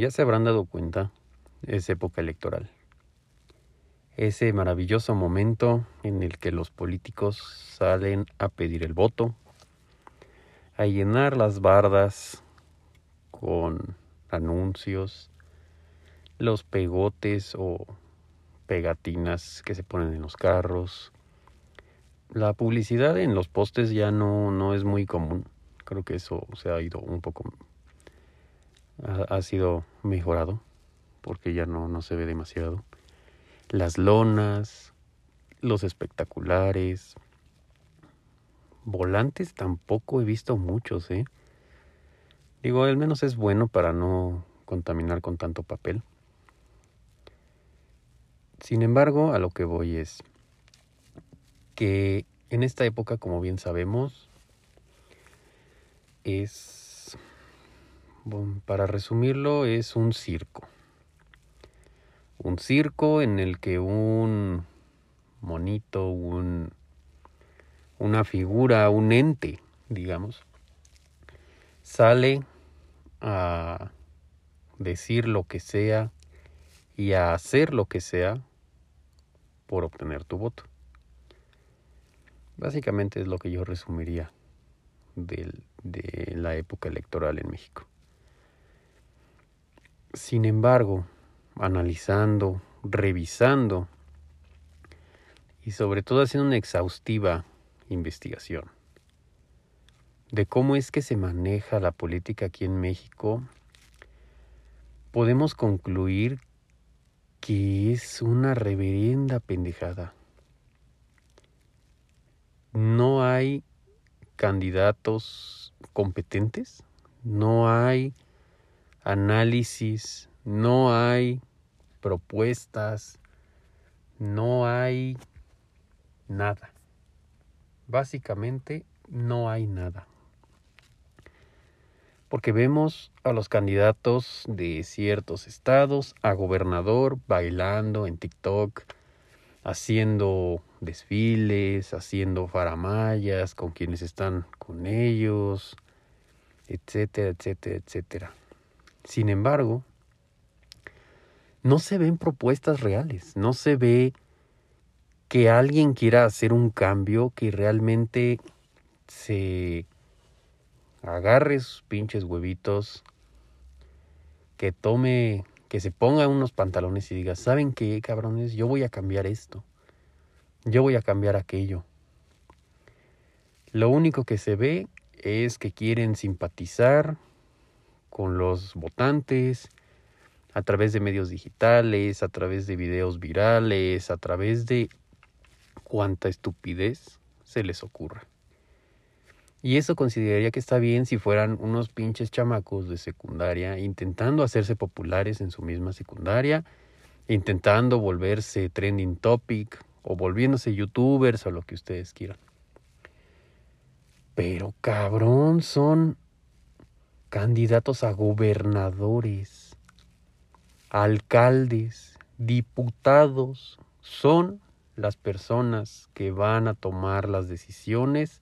ya se habrán dado cuenta, es época electoral. Ese maravilloso momento en el que los políticos salen a pedir el voto, a llenar las bardas con anuncios, los pegotes o pegatinas que se ponen en los carros. La publicidad en los postes ya no, no es muy común. Creo que eso se ha ido un poco, ha, sido mejorado porque ya no, no se ve demasiado. Las lonas, los espectaculares, volantes tampoco he visto muchos, ¿eh? Digo, al menos es bueno para no contaminar con tanto papel. Sin embargo, a lo que voy es que en esta época, como bien sabemos, es, para resumirlo, es un circo. Un circo en el que un monito, un, una figura, un ente, digamos, sale a decir lo que sea y a hacer lo que sea por obtener tu voto. Básicamente es lo que yo resumiría de la época electoral en México. Sin embargo, analizando, revisando y sobre todo haciendo una exhaustiva investigación de cómo es que se maneja la política aquí en México, podemos concluir que es una reverenda pendejada. No hay candidatos competentes, no hay análisis, no hay propuestas, no hay nada. Básicamente no hay nada porque vemos a los candidatos de ciertos estados, a gobernador, bailando en TikTok, haciendo desfiles, haciendo faramayas con quienes están con ellos, etcétera, etcétera, etcétera. Sin embargo, no se ven propuestas reales, no se ve que alguien quiera hacer un cambio que realmente se agarre sus pinches huevitos, que tome, que se ponga unos pantalones y diga, ¿saben qué, cabrones? Yo voy a cambiar esto. Yo voy a cambiar aquello. Lo único que se ve es que quieren simpatizar con los votantes a través de medios digitales, a través de videos virales, a través de cuanta estupidez se les ocurra. Y eso consideraría que está bien si fueran unos pinches chamacos de secundaria intentando hacerse populares en su misma secundaria, intentando volverse trending topic o volviéndose youtubers o lo que ustedes quieran. Pero cabrón, son candidatos a gobernadores, alcaldes, diputados, son las personas que van a tomar las decisiones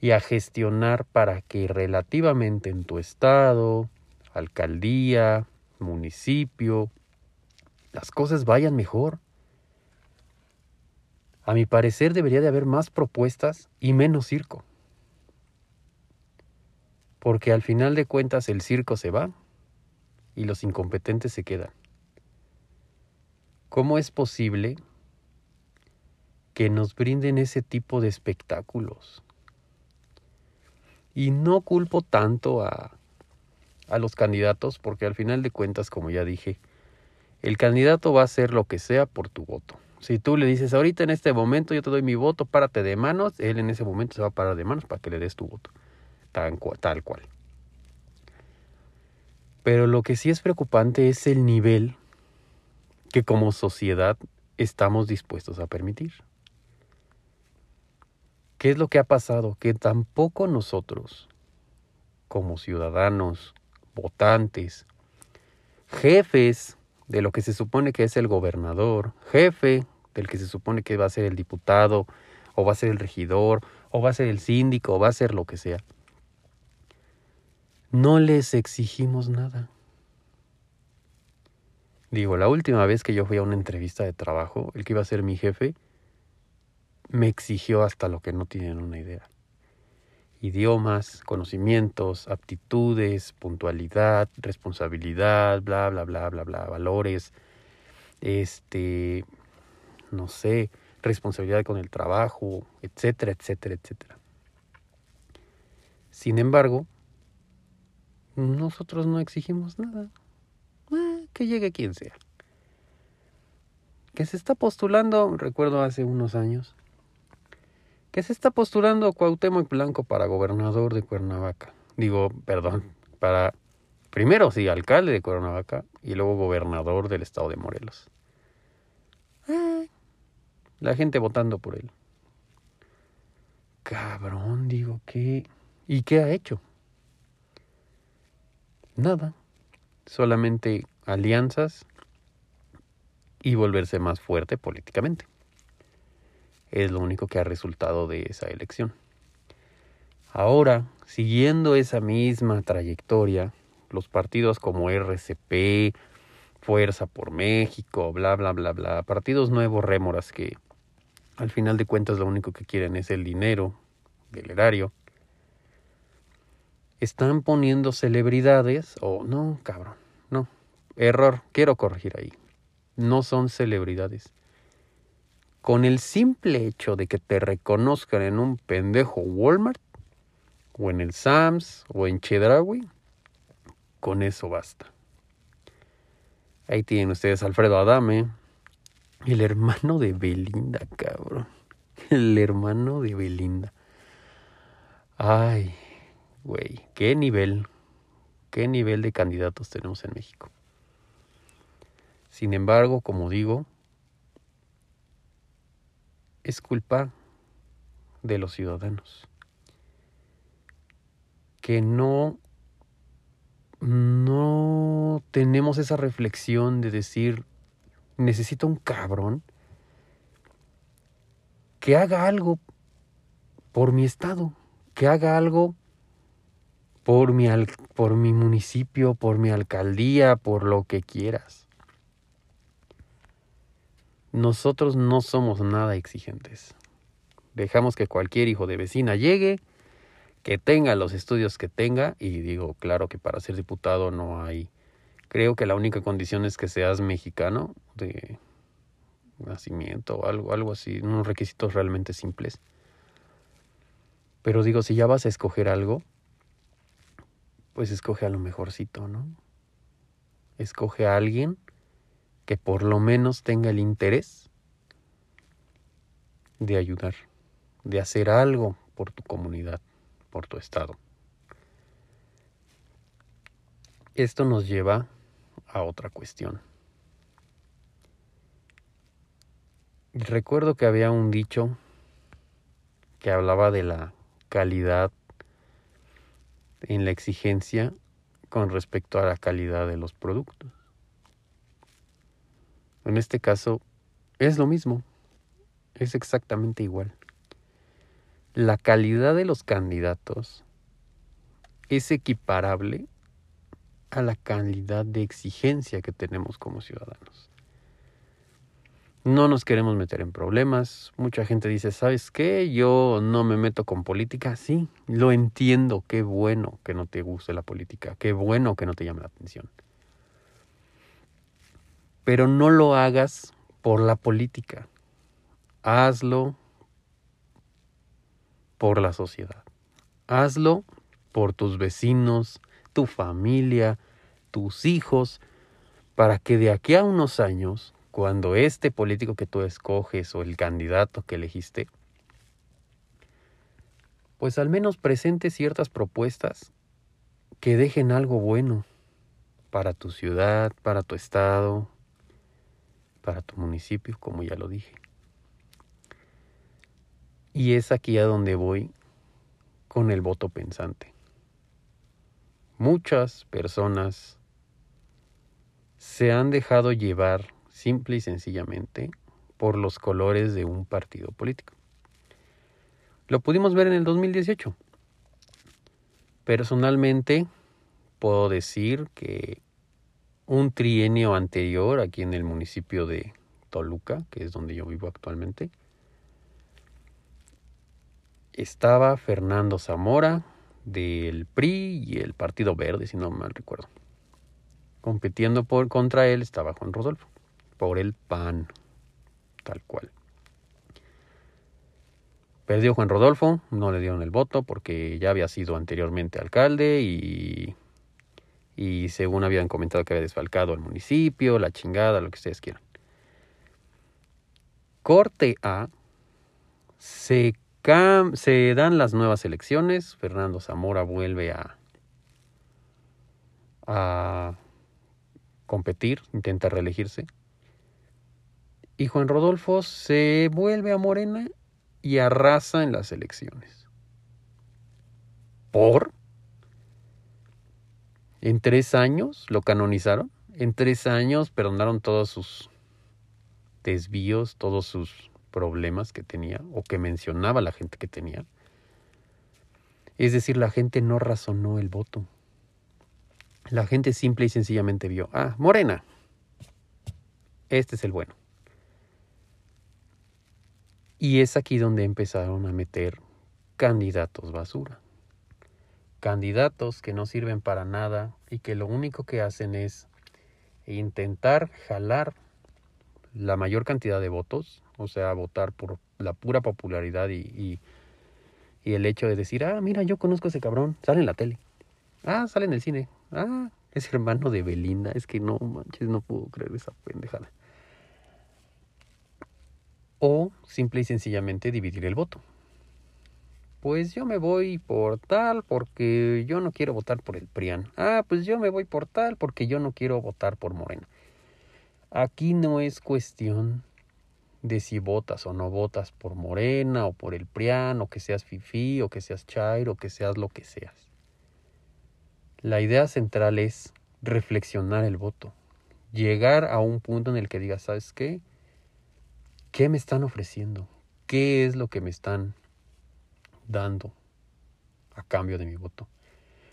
y a gestionar para que relativamente en tu estado, alcaldía, municipio, las cosas vayan mejor. A mi parecer debería de haber más propuestas y menos circo. Porque al final de cuentas el circo se va y los incompetentes se quedan. ¿Cómo es posible que nos brinden ese tipo de espectáculos? Y no culpo tanto a, a los candidatos porque al final de cuentas, como ya dije, el candidato va a hacer lo que sea por tu voto. Si tú le dices, ahorita en este momento yo te doy mi voto, párate de manos, él en ese momento se va a parar de manos para que le des tu voto. Tal cual. Pero lo que sí es preocupante es el nivel que como sociedad estamos dispuestos a permitir. ¿Qué es lo que ha pasado? Que tampoco nosotros, como ciudadanos, votantes, jefes de lo que se supone que es el gobernador, jefe del que se supone que va a ser el diputado, o va a ser el regidor, o va a ser el síndico, o va a ser lo que sea, no les exigimos nada. Digo, la última vez que yo fui a una entrevista de trabajo, el que iba a ser mi jefe, me exigió hasta lo que no tienen una idea. Idiomas, conocimientos, aptitudes, puntualidad, responsabilidad, bla, bla, bla, bla, bla, valores, este, no sé, responsabilidad con el trabajo, etcétera, etcétera, etcétera. Sin embargo, nosotros no exigimos nada. Ah, que llegue quien sea. Que se está postulando, recuerdo hace unos años, que se está postulando Cuauhtémoc Blanco para gobernador de Cuernavaca. Digo, perdón, para primero sí, alcalde de Cuernavaca y luego gobernador del estado de Morelos. Ah, la gente votando por él. Cabrón, digo, ¿qué? ¿Y qué ha hecho? Nada. Solamente alianzas y volverse más fuerte políticamente. Es lo único que ha resultado de esa elección. Ahora, siguiendo esa misma trayectoria, los partidos como RCP, Fuerza por México, bla, bla, bla, bla, partidos nuevos rémoras que al final de cuentas lo único que quieren es el dinero del erario, están poniendo celebridades, o no, cabrón, no, error, quiero corregir ahí, no son celebridades. Con el simple hecho de que te reconozcan en un pendejo Walmart, o en el Sams, o en Chedraui, con eso basta. Ahí tienen ustedes Alfredo Adame, el hermano de Belinda, cabrón. El hermano de Belinda. Ay, güey, qué nivel, qué nivel de candidatos tenemos en México. Sin embargo, como digo, es culpa de los ciudadanos que no no tenemos esa reflexión de decir necesito un cabrón que haga algo por mi estado, que haga algo por mi, por mi municipio, por mi alcaldía, por lo que quieras. Nosotros no somos nada exigentes. Dejamos que cualquier hijo de vecina llegue, que tenga los estudios que tenga, y digo, claro que para ser diputado no hay Creo que la única condición es que seas mexicano de nacimiento o algo, algo así, unos requisitos realmente simples. Pero digo, si ya vas a escoger algo, pues escoge a lo mejorcito, ¿no? Escoge a alguien que por lo menos tenga el interés de ayudar, de hacer algo por tu comunidad, por tu estado. Esto nos lleva a otra cuestión. Recuerdo que había un dicho que hablaba de la calidad en la exigencia con respecto a la calidad de los productos. En este caso es lo mismo, es exactamente igual. La calidad de los candidatos es equiparable a la calidad de exigencia que tenemos como ciudadanos. No nos queremos meter en problemas. Mucha gente dice, ¿sabes qué? Yo no me meto con política. Sí, lo entiendo. Qué bueno que no te guste la política. Qué bueno que no te llame la atención. Pero no lo hagas por la política. Hazlo por la sociedad. Hazlo por tus vecinos, tu familia, tus hijos, para que de aquí a unos años, cuando este político que tú escoges o el candidato que elegiste, pues al menos presente ciertas propuestas que dejen algo bueno para tu ciudad, para tu estado, para tu municipio, como ya lo dije. Y es aquí a donde voy con el voto pensante muchas personas se han dejado llevar simple y sencillamente por los colores de un partido político. Lo pudimos ver en el 2018. Personalmente puedo decir que un trienio anterior aquí en el municipio de Toluca, que es donde yo vivo actualmente, estaba Fernando Zamora del PRI y el Partido Verde, si no mal recuerdo. Compitiendo por contra él estaba Juan Rodolfo, por el PAN, tal cual. Perdió Juan Rodolfo, no le dieron el voto porque ya había sido anteriormente alcalde y, y según habían comentado que había desfalcado al municipio, la chingada, lo que ustedes quieran. Corte A, se, se dan las nuevas elecciones, Fernando Zamora vuelve a, a competir, intenta reelegirse. Y Juan Rodolfo se vuelve a Morena y arrasa en las elecciones. ¿Por? En tres años lo canonizaron. En tres años perdonaron todos sus desvíos, todos sus problemas que tenía o que mencionaba la gente que tenía. Es decir, la gente no razonó el voto. La gente simple y sencillamente vio, ah, Morena, este es el bueno. Y es aquí donde empezaron a meter candidatos basura. Candidatos que no sirven para nada y que lo único que hacen es intentar jalar la mayor cantidad de votos, o sea, votar por la pura popularidad y, y, el hecho de decir, ah, mira, yo conozco a ese cabrón, sale en la tele, ah, sale en el cine, ah, es hermano de Belinda, es que no manches, no puedo creer esa pendejada o simple y sencillamente dividir el voto. Pues yo me voy por tal porque yo no quiero votar por el PRIAN. Ah, pues yo me voy por tal porque yo no quiero votar por Morena. Aquí no es cuestión de si votas o no votas por Morena o por el PRIAN o que seas FIFI o que seas Chairo o que seas lo que seas. La idea central es reflexionar el voto. Llegar a un punto en el que digas, ¿sabes qué? ¿Qué me están ofreciendo? ¿Qué es lo que me están dando a cambio de mi voto?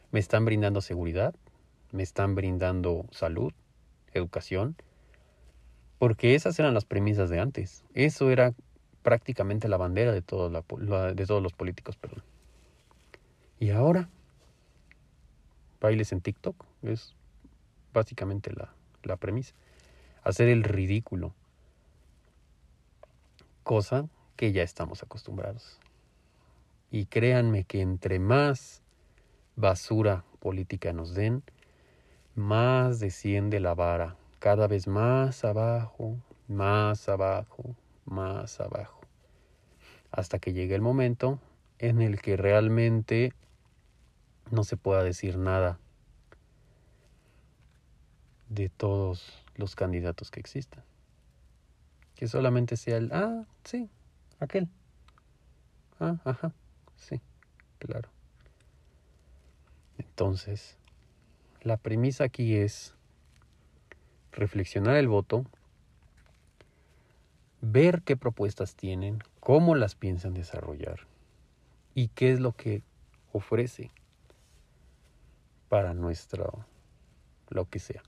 ¿Me están brindando seguridad? ¿Me están brindando salud? ¿Educación? Porque esas eran las premisas de antes. Eso era prácticamente la bandera de, todos los políticos. Perdón. Y ahora, bailes en TikTok es básicamente la premisa. Hacer el ridículo cosa que ya estamos acostumbrados. Y créanme que entre más basura política nos den, más desciende la vara, cada vez más abajo, más abajo, más abajo, hasta que llegue el momento en el que realmente no se pueda decir nada de todos los candidatos que existan. Que solamente sea el, ah, sí, aquel. Ah, ajá, sí, claro. Entonces, la premisa aquí es reflexionar el voto, ver qué propuestas tienen, cómo las piensan desarrollar y qué es lo que ofrece para nuestro, lo que sea.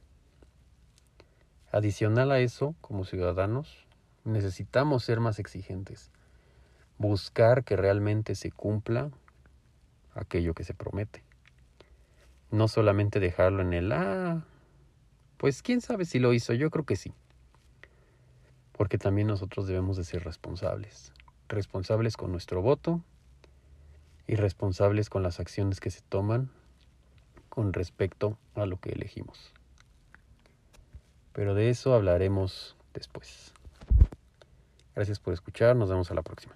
Adicional a eso, como ciudadanos, necesitamos ser más exigentes, buscar que realmente se cumpla aquello que se promete. No solamente dejarlo en el, ah, pues quién sabe si lo hizo, yo creo que sí. Porque también nosotros debemos de ser responsables, responsables con nuestro voto y responsables con las acciones que se toman con respecto a lo que elegimos. Pero de eso hablaremos después. Gracias por escuchar, nos vemos a la próxima.